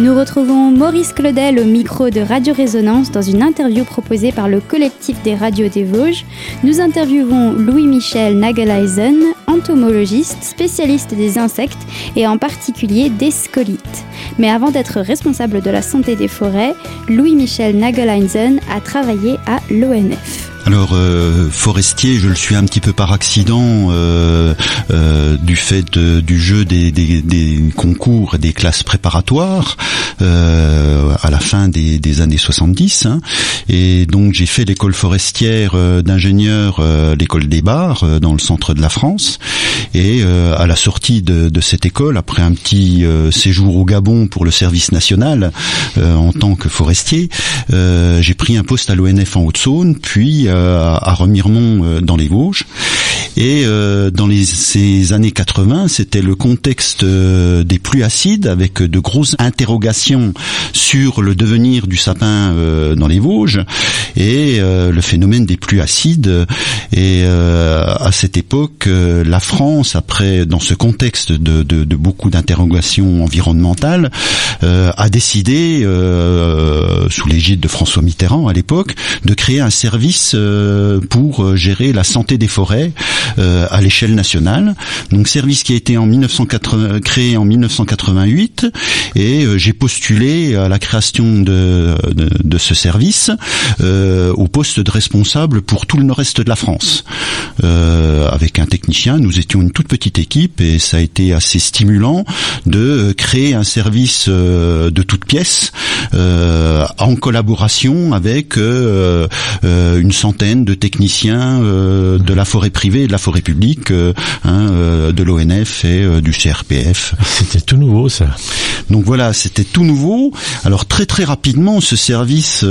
Nous retrouvons Maurice Claudel au micro de Radio Résonance dans une interview proposée par le collectif des radios des Vosges. Nous interviewons Louis-Michel Nageleisen, entomologiste, spécialiste des insectes et en particulier des scolites. Mais avant d'être responsable de la santé des forêts, Louis-Michel Nageleisen a travaillé à l'ONF. Alors euh, forestier, je le suis un petit peu par accident euh, euh, du fait du jeu des, concours et des classes préparatoires à la fin des, années 70. Hein. Et donc j'ai fait l'école forestière d'ingénieur, l'école des bars dans le centre de la France. Et à la sortie de, de, cette école, après un petit séjour au Gabon pour le service national en tant que forestier, j'ai pris un poste à l'ONF en Haute-Saône, puis euh, à Remiremont euh, dans les Vosges. Et euh, dans les, ces années 80, c'était le contexte des pluies acides avec de grosses interrogations sur le devenir du sapin dans les Vosges et le phénomène des pluies acides. Et à cette époque, la France, après dans ce contexte de, de, beaucoup d'interrogations environnementales, a décidé, sous l'égide de François Mitterrand à l'époque, de créer un service euh, pour euh, gérer la santé des forêts euh, à l'échelle nationale. Donc service qui a été en 1980, créé en 1988 et j'ai postulé à la création de, ce service au poste de responsable pour tout le nord-est de la France. avec un technicien, nous étions une toute petite équipe et ça a été assez stimulant de créer un service de toutes pièces en collaboration avec une centaine de techniciens euh, de la forêt privée de la forêt publique, euh, hein, euh, de l'ONF et du CRPF. C'était tout nouveau ça. Donc voilà, c'était tout nouveau. Alors très très rapidement, ce service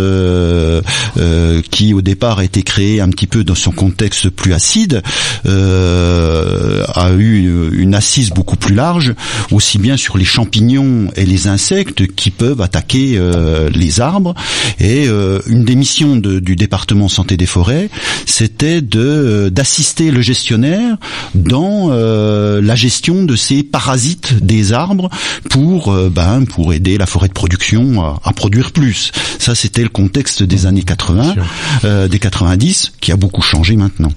qui au départ a été créé un petit peu dans son contexte plus acide, a eu une assise beaucoup plus large, aussi bien sur les champignons et les insectes qui peuvent attaquer les arbres. Et une des missions du département santé des forêts c'était de euh, d'assister le gestionnaire dans euh, la gestion de ces parasites des arbres pour euh, ben pour aider la forêt de production à, produire plus. Ça c'était le contexte des années 80, des 90 qui a beaucoup changé maintenant.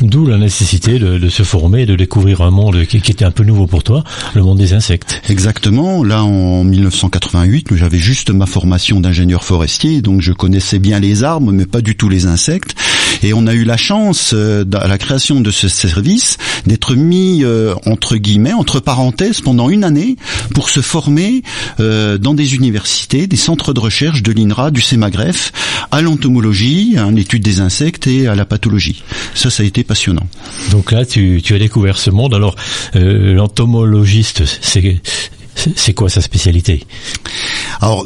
D'où la nécessité de, se former, de découvrir un monde qui, était un peu nouveau pour toi, le monde des insectes. Exactement. Là, en 1988, j'avais juste ma formation d'ingénieur forestier, donc je connaissais bien les arbres, mais pas du tout les insectes. Et on a eu la chance, euh, à la création de ce service, d'être mis euh, entre guillemets, entre parenthèses, pendant une année pour se former euh, dans des universités, des centres de recherche de l'INRA, du CEMAGREF, à l'entomologie, à l'étude des insectes et à la pathologie. Ça, ça a été passionnant. Donc là, tu, tu as découvert ce monde. Alors, l'entomologiste, c'est c'est quoi sa spécialité? Alors,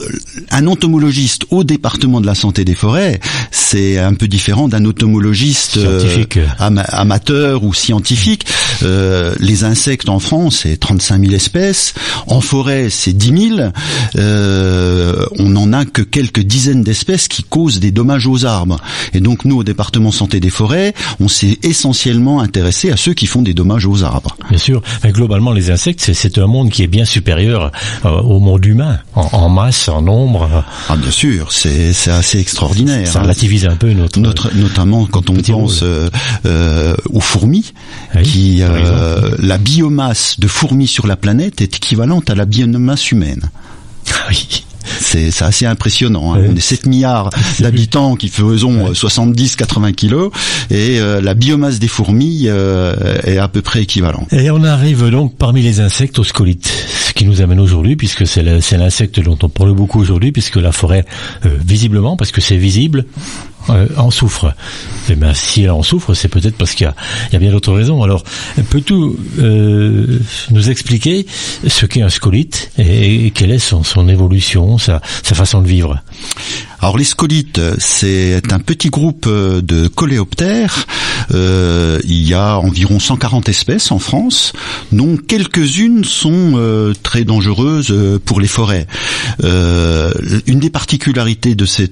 un entomologiste au département de la santé des forêts, c'est un peu différent d'un entomologiste euh, amateur ou scientifique. Euh, les insectes en France, c'est 35 000 espèces. En forêt, c'est 10 000. Euh, on n'en a que quelques dizaines d'espèces qui causent des dommages aux arbres. Et donc, nous, au département santé des forêts, on s'est essentiellement intéressé à ceux qui font des dommages aux arbres. Bien sûr. Mais globalement, les insectes, c'est un monde qui est bien supérieur euh, au monde humain, en, masse, en nombre. Ah bien sûr, c'est assez extraordinaire. Ça relativise un peu notre, notre notamment quand on pense euh, aux fourmis, qui la biomasse de fourmis sur la planète est équivalente à la biomasse humaine. Oui. C'est assez impressionnant. Hein. On est 7 milliards d'habitants qui faisons 70-80 kilos et euh, la biomasse des fourmis euh, est à peu près équivalente. Et on arrive donc parmi les insectes aux scolites, ce qui nous amène aujourd'hui, puisque c'est l'insecte dont on parle beaucoup aujourd'hui, puisque la forêt, euh, visiblement, parce que c'est visible, euh, en souffre. Eh bien, si elle en souffre, c'est peut-être parce qu'il y, a, bien d'autres raisons. Alors, peux-tu euh, nous expliquer ce qu'est un scolite et, quelle est son, évolution, sa façon de vivre? Alors les scolites, c'est un petit groupe de coléoptères. Euh, il y a environ 140 espèces en France, dont quelques-unes sont euh, très dangereuses euh, pour les forêts. une des particularités de ce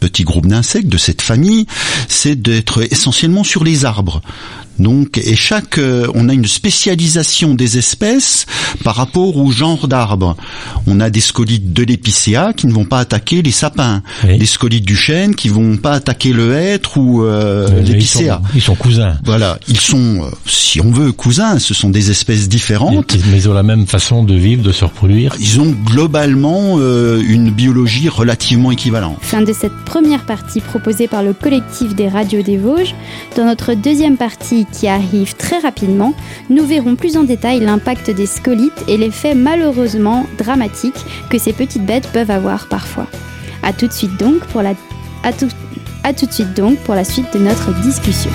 petit groupe d'insectes, de cette famille, c'est d'être essentiellement sur les arbres. Donc, et chaque, euh, on a une spécialisation des espèces par rapport au genre d'arbres. On a des scolites de l'épicéa qui ne vont pas attaquer les sapins, Oui. des scolites du chêne qui vont pas attaquer le hêtre ou euh, Euh, ils, l'épicéa. sont, ils sont cousins. Voilà, ils sont, euh, si on veut, cousins. Ce sont des espèces différentes. Mais ils ont la même façon de vivre, de se reproduire. Ils ont globalement euh, une biologie relativement équivalente. Fin de cette première partie proposée par le collectif des radios des Vosges. Dans notre deuxième partie qui arrive très rapidement, nous verrons plus en détail l'impact des scolites et l'effet malheureusement dramatique que ces petites bêtes peuvent avoir parfois. A tout de suite donc pour la tout, tout de suite donc pour la suite de notre discussion.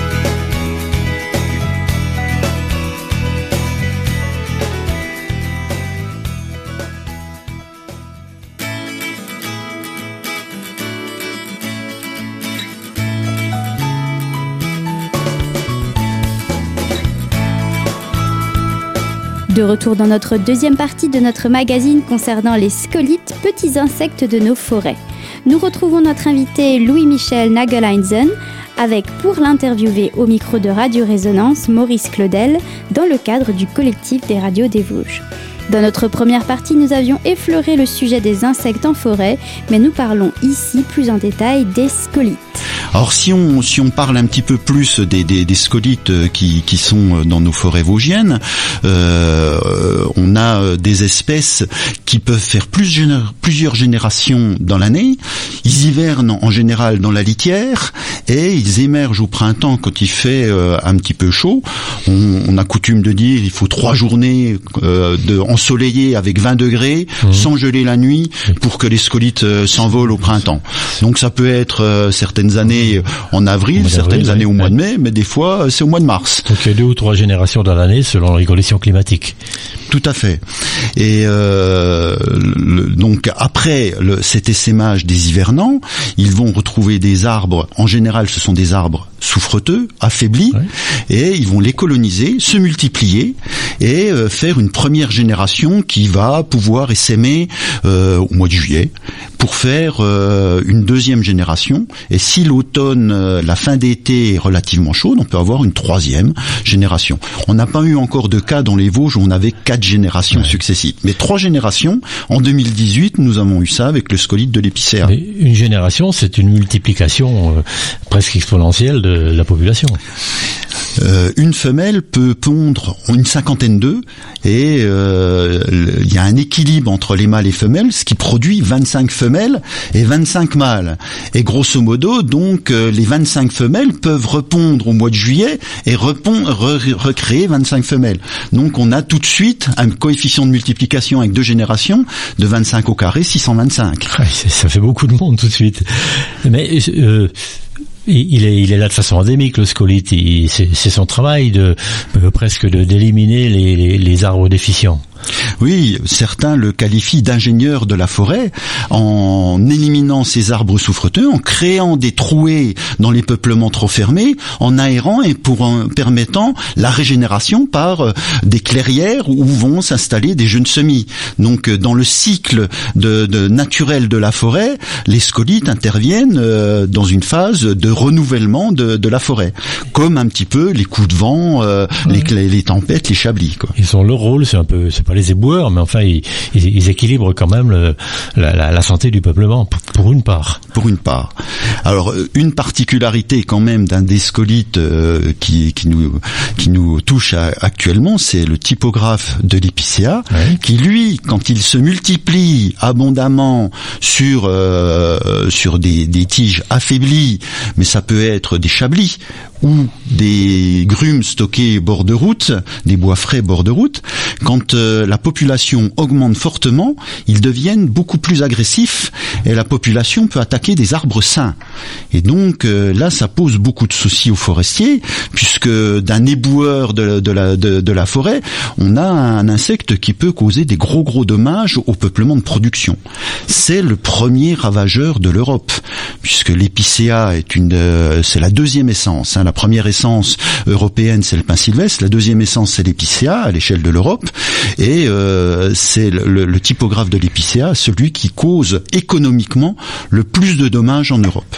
De retour dans notre deuxième partie de notre magazine concernant les scolites, petits insectes de nos forêts. Nous retrouvons notre invité Louis-Michel Nageleinsen avec pour l'interviewer au micro de Radio Résonance Maurice Claudel dans le cadre du collectif des radios des Vosges. Dans notre première partie, nous avions effleuré le sujet des insectes en forêt, mais nous parlons ici plus en détail des scolites. Alors si on si on parle un petit peu plus des, des, des scolites euh, qui, qui sont euh, dans nos forêts vosgiennes, euh, on a euh, des espèces qui peuvent faire plus plusieurs générations dans l'année. Ils hivernent en général dans la litière et ils émergent au printemps quand il fait un petit peu chaud. On, on a coutume de dire il faut trois journées euh, de ensoleillées avec 20 degrés sans geler la nuit pour que les scolites s'envolent au printemps. Donc ça peut être certaines années en avril, certaines années au mois de mai, mais des fois euh, c'est au mois de mars. Donc il y a deux ou trois générations dans l'année selon les conditions climatiques. Tout à fait. Et euh, le- donc après le, cet essaimage des hivernants, ils vont retrouver des arbres. En général, ce sont des arbres souffreteux, affaiblis, Ouais. et ils vont les coloniser, se multiplier et euh, faire une première génération qui va pouvoir essaimer euh, au mois de juillet pour faire euh, une deuxième génération. Et si l'automne, euh, la fin d'été est relativement chaude, on peut avoir une troisième génération. On n'a pas eu encore de cas dans les Vosges où on avait quatre générations successives. Mais trois générations, en 2018, nous avons eu ça avec le scolite de l'épicéa. Une génération, c'est une multiplication euh, presque exponentielle de la population. Euh, une femelle peut pondre une cinquantaine d'œufs et euh, il y a un équilibre entre les mâles et femelles, ce qui produit 25 femelles et 25 mâles. Et grosso modo, donc, euh, les 25 femelles peuvent répondre au mois de juillet et repon- re- recréer 25 femelles. Donc on a tout de suite un coefficient de multiplication avec deux générations de 25 au carré, 625. Ouais, c'est- ça fait beaucoup de monde tout de suite. Mais euh, il est, il là de façon endémique, le scolite. C'est son travail de euh, presque d'éliminer les arbres déficients. Oui, certains le qualifient d'ingénieur de la forêt en éliminant ces arbres souffreteux, en créant des trouées dans les peuplements trop fermés, en aérant et pour en permettant la régénération par euh, des clairières où vont s'installer des jeunes semis. Donc euh, dans le cycle de, de naturel de la forêt, les scolites interviennent euh, dans une phase de renouvellement de, de la forêt, comme un petit peu les coups de vent, les, tempêtes, les chablis. Quoi. Ils ont leur rôle, c'est un peu, c'est pas les éboueurs, mais enfin ils, ils, ils équilibrent quand même le- la, la, la santé du peuplement pour, pour une part. pour une part. Alors euh, une particularité quand même d'un des scolites euh, qui, qui nous qui nous touche à- actuellement, c'est le typographe de l'épicéa, Ouais. qui lui, quand il se multiplie abondamment sur euh, sur des, des tiges affaiblies, mais ça peut être des chablis ou des grumes stockées bord de route, des bois frais bord de route, quand euh, la population augmente fortement, ils deviennent beaucoup plus agressifs et la population peut attaquer des arbres sains. Et donc euh, là, ça pose beaucoup de soucis aux forestiers, puisque d'un éboueur de, la, forêt, on a un insecte qui peut causer des gros gros dommages au peuplement de production. C'est le premier ravageur de l'Europe, puisque l'épicéa est une, euh, c'est la deuxième essence. hein. Première essence européenne, c'est le pin sylvestre. La deuxième essence, c'est l'épicéa à l'échelle de l'Europe. Et euh, c'est le typographe de l'épicéa, celui qui cause économiquement le plus de dommages en Europe.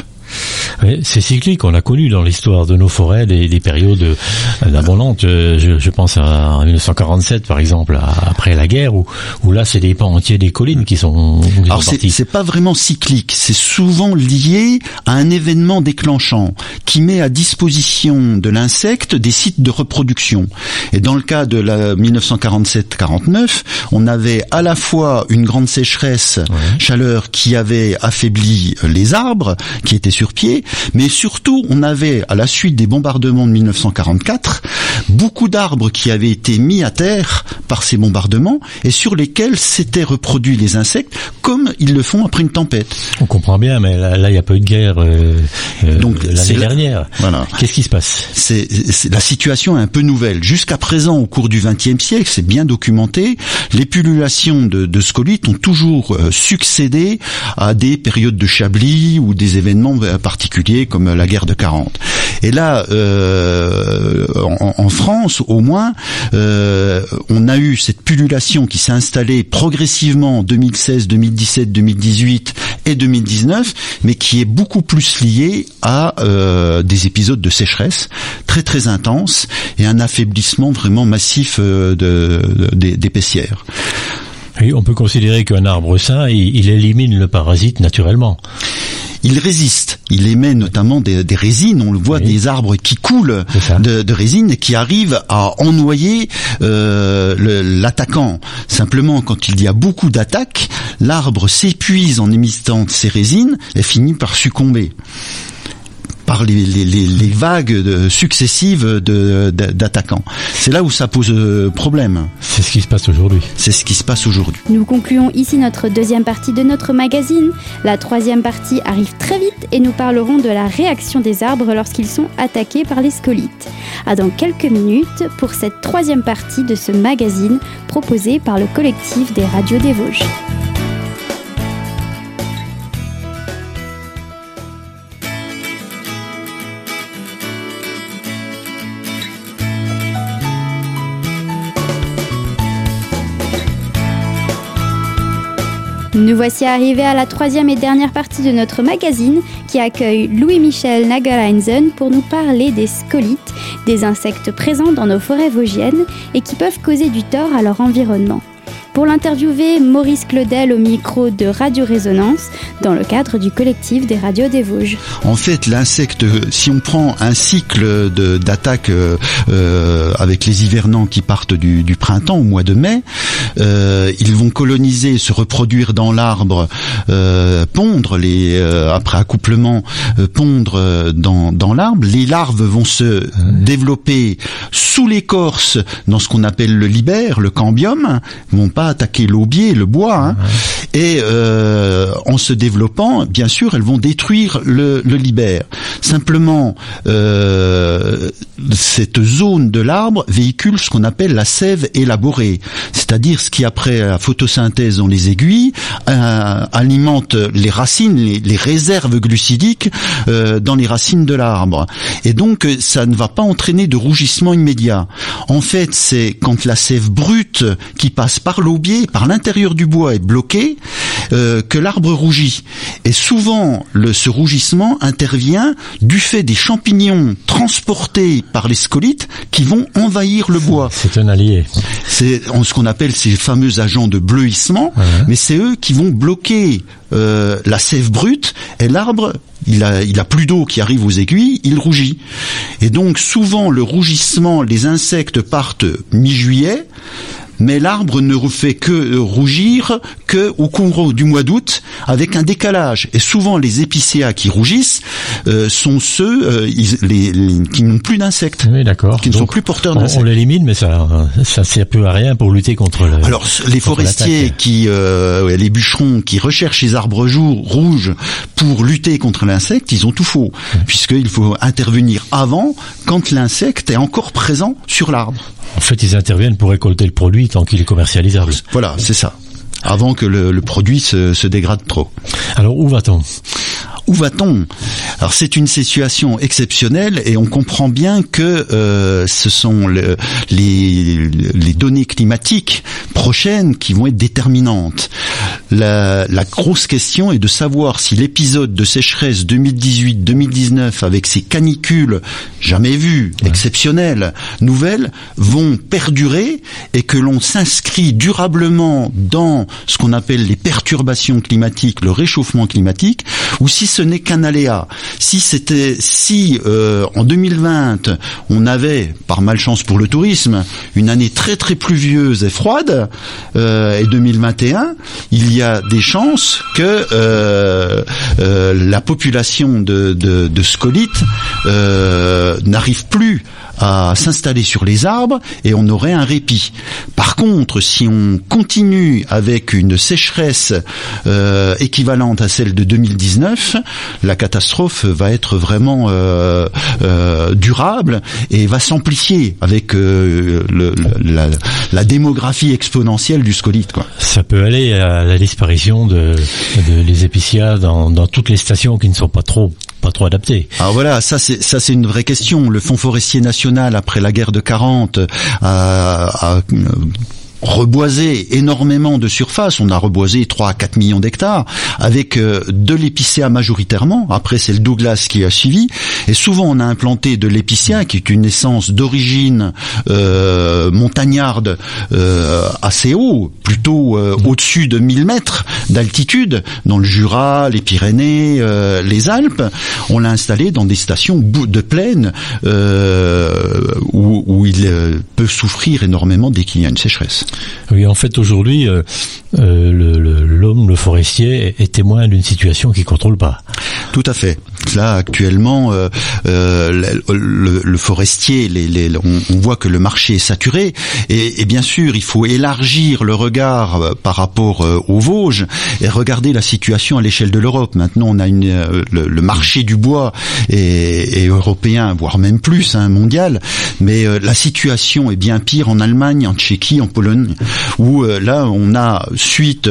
C'est cyclique. On a connu dans l'histoire de nos forêts des, des périodes euh, abondantes. Je, je, pense à 1947, par exemple, après la guerre, où, où là, c'est des pans entiers des collines qui sont. Qui Alors c'est pas vraiment cyclique. C'est souvent lié à un événement déclenchant qui met à disposition de l'insecte des sites de reproduction. Et dans le cas de la 1947-49, on avait à la fois une grande sécheresse, chaleur qui avait affaibli les arbres qui étaient sur pied, mais surtout on avait à la suite des bombardements de 1944 beaucoup d'arbres qui avaient été mis à terre par ces bombardements et sur lesquels s'étaient reproduits les insectes comme ils le font après une tempête. On comprend bien, mais là, il n'y a pas eu de guerre euh, euh l'année dernière. Voilà. Qu'est-ce qui se passe? C'est, La situation est un peu nouvelle. Jusqu'à présent, au cours du XXe siècle, c'est bien documenté, les pullulations de, de scolites ont toujours euh, succédé à des périodes de chablis ou des événements euh, particuliers comme la guerre de 40. Et là, euh, en, France, au moins, euh, on a eu cette pullulation qui s'est installée progressivement en 2016, 2017, 2018 et 2019, mais qui est beaucoup plus liée à euh, des épisodes de sécheresse très très intenses et un affaiblissement vraiment massif de, de, des paissières. Oui, on peut considérer qu'un arbre sain, il, élimine le parasite naturellement il résiste. Il émet notamment des, des résines. On le voit, des arbres qui coulent de, de, résine et qui arrivent à ennoyer euh, l'attaquant. Simplement, quand il y a beaucoup d'attaques, l'arbre s'épuise en émettant ses résines et finit par succomber par les, les, les vagues successives d'attaquants. C'est là où ça pose euh, problème. C'est ce qui se passe aujourd'hui. C'est ce qui se passe aujourd'hui. Nous concluons ici notre deuxième partie de notre magazine. La troisième partie arrive très vite et nous parlerons de la réaction des arbres lorsqu'ils sont attaqués par les scolites. À dans quelques minutes pour cette troisième partie de ce magazine proposé par le collectif des radios des Vosges. Nous voici arrivés à la troisième et dernière partie de notre magazine qui accueille Louis-Michel Nagelheinsen pour nous parler des scolites, des insectes présents dans nos forêts vosgiennes et qui peuvent causer du tort à leur environnement. Pour l'interviewer, Maurice Claudel au micro de Radio Résonance dans le cadre du collectif des radios des Vosges. En fait, l'insecte, si on prend un cycle d'attaque euh, euh, avec les hivernants qui partent du, du, printemps au mois de mai, euh, ils vont coloniser, se reproduire dans l'arbre, euh, pondre les euh, après accouplement, pondre dans, dans l'arbre. Les larves vont se développer sous l'écorce dans ce qu'on appelle le libère, le cambium, vont pas attaquer l'aubier, le bois, hein. et euh, en se développant, bien sûr, elles vont détruire le, le libère. Simplement, euh, cette zone de l'arbre véhicule ce qu'on appelle la sève élaborée, c'est-à-dire ce qui après la photosynthèse dans les aiguilles euh, alimente les racines, les, les réserves glucidiques euh, dans les racines de l'arbre, et donc ça ne va pas entraîner de rougissement immédiat. En fait, c'est quand la sève brute qui passe par l'eau par l'intérieur du bois est bloqué, euh, que l'arbre rougit. Et souvent, le, ce rougissement intervient du fait des champignons transportés par les scolites qui vont envahir le bois. C'est un allié. C'est ce qu'on appelle ces fameux agents de bleuissement, mais c'est eux qui vont bloquer euh, la sève brute et l'arbre il a, il a plus d'eau qui arrive aux aiguilles, il rougit. Et donc souvent le rougissement, les insectes partent mi-juillet, mais l'arbre ne fait que euh, rougir que au cours du mois d'août avec un décalage. Et souvent les épicéas qui rougissent euh, sont ceux euh, les, qui n'ont plus d'insectes, oui, d'accord. qui ne sont plus porteurs d'insectes. On, l'élimine, mais ça ça sert peu à rien pour lutter contre. Le, Alors les forestiers qui les bûcherons qui recherchent les arbres jours rouges pour lutter contre l'insecte, ils ont tout faux, puisqu'il faut intervenir avant quand l'insecte est encore présent sur l'arbre. En fait, ils interviennent pour récolter le produit tant qu'il est commercialisable. Voilà, c'est ça. Avant que le, produit se, se dégrade trop. Alors où va-t-on? Où va-t-on? Alors c'est une situation exceptionnelle et on comprend bien que euh, ce sont le, les, les données climatiques prochaines qui vont être déterminantes. La, la grosse question est de savoir si l'épisode de sécheresse 2018-2019 avec ces canicules jamais vues, exceptionnelles, nouvelles, vont perdurer et que l'on s'inscrit durablement dans ce qu'on appelle les perturbations climatiques, le réchauffement climatique, ou si ce n'est qu'un aléa. Si c'était, si euh, en 2020 on avait, par malchance pour le tourisme, une année très très pluvieuse et froide, euh, et 2021, il y a des chances que euh, euh, la population de, de, de scolites euh, n'arrive plus à s'installer sur les arbres et on aurait un répit. Par contre, si on continue avec une sécheresse euh, équivalente à celle de 2019, la catastrophe va être vraiment euh, euh, durable et va s'amplifier avec la, démographie exponentielle du scolite. Ça peut aller à la disparition de, de les épicéas dans, dans toutes les stations qui ne sont pas trop Alors voilà, ça c'est ça c'est une vraie question. Le Fonds forestier national après la guerre de 40 a, a reboisé énormément de surface. On a reboisé 3 à 4 millions d'hectares avec euh, de l'épicéa majoritairement. Après, c'est le Douglas qui a suivi. Et souvent, on a implanté de l'épicéa qui est une essence d'origine euh, montagnarde euh, assez haut, plutôt au-dessus de 1000 mètres d'altitude, dans le Jura, les Pyrénées, les Alpes. On l'a installé dans des stations de plaine où il peut souffrir énormément dès qu'il y a une sécheresse. Oui, en fait, aujourd'hui, euh, euh, l'homme, le, forestier, est témoin d'une situation qu'il contrôle pas. Tout à fait. Là, actuellement, euh, le, forestier, on, voit que le marché est saturé. Et, bien sûr, il faut élargir le regard par rapport aux Vosges et regarder la situation à l'échelle de l'Europe. Maintenant, on a le, marché du bois est, européen, voire même plus, hein, mondial. Mais la situation est bien pire en Allemagne, en Tchéquie, en Pologne, où là, on a suite,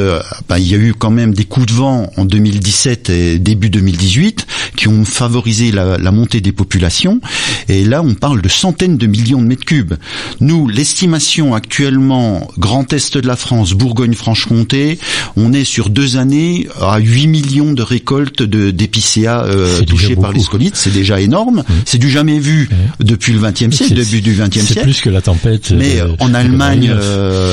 ben, il y a eu quand même des coups de vent en 2017 et début 2018 qui ont favorisé la, la, montée des populations. Et là, on parle de centaines de millions de mètres cubes. Nous, l'estimation actuellement, Grand Est de la France, Bourgogne-Franche-Comté, on est sur deux années à 8 millions de récoltes d'épicéas euh, touchées par les scolites. C'est déjà énorme. Mmh. C'est du jamais vu mmh. depuis le XXe siècle, début du XXe siècle. C'est plus que la tempête. Mais de, en Allemagne, euh,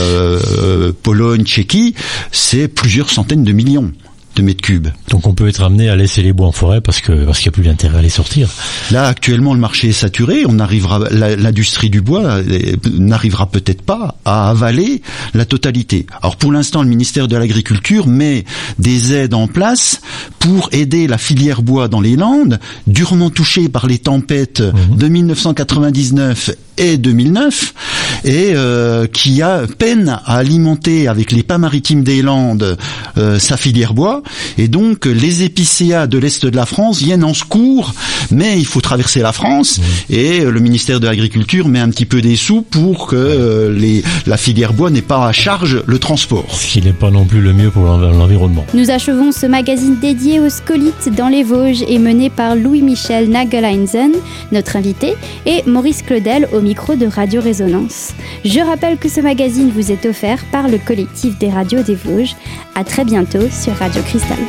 Pologne, Tchéquie, c'est plusieurs centaines de millions de mètres cubes. Donc on peut être amené à laisser les bois en forêt parce que parce qu'il n'y a plus d'intérêt à les sortir. Là actuellement le marché est saturé, on arrivera l'industrie du bois n'arrivera peut-être pas à avaler la totalité. Alors pour l'instant le ministère de l'Agriculture met des aides en place pour aider la filière bois dans les Landes durement touchée par les tempêtes mmh. de 1999 et 2009 et euh, qui a peine à alimenter avec les pas maritimes des Landes euh, sa filière bois et donc les épicéas de l'est de la France viennent en secours mais il faut traverser la France mmh. et le ministère de l'Agriculture met un petit peu des sous pour que euh, les, la filière bois n'ait pas à charge le transport. Ce qui n'est pas non plus le mieux pour l'environnement. Nous achevons ce magazine dédié aux scolites dans les Vosges et mené par Louis-Michel Nageleinsen, notre invité, et Maurice Claudel au micro de Radio Résonance. Je rappelle que ce magazine vous est offert par le collectif des radios des Vosges. À très bientôt sur Radio Cristal.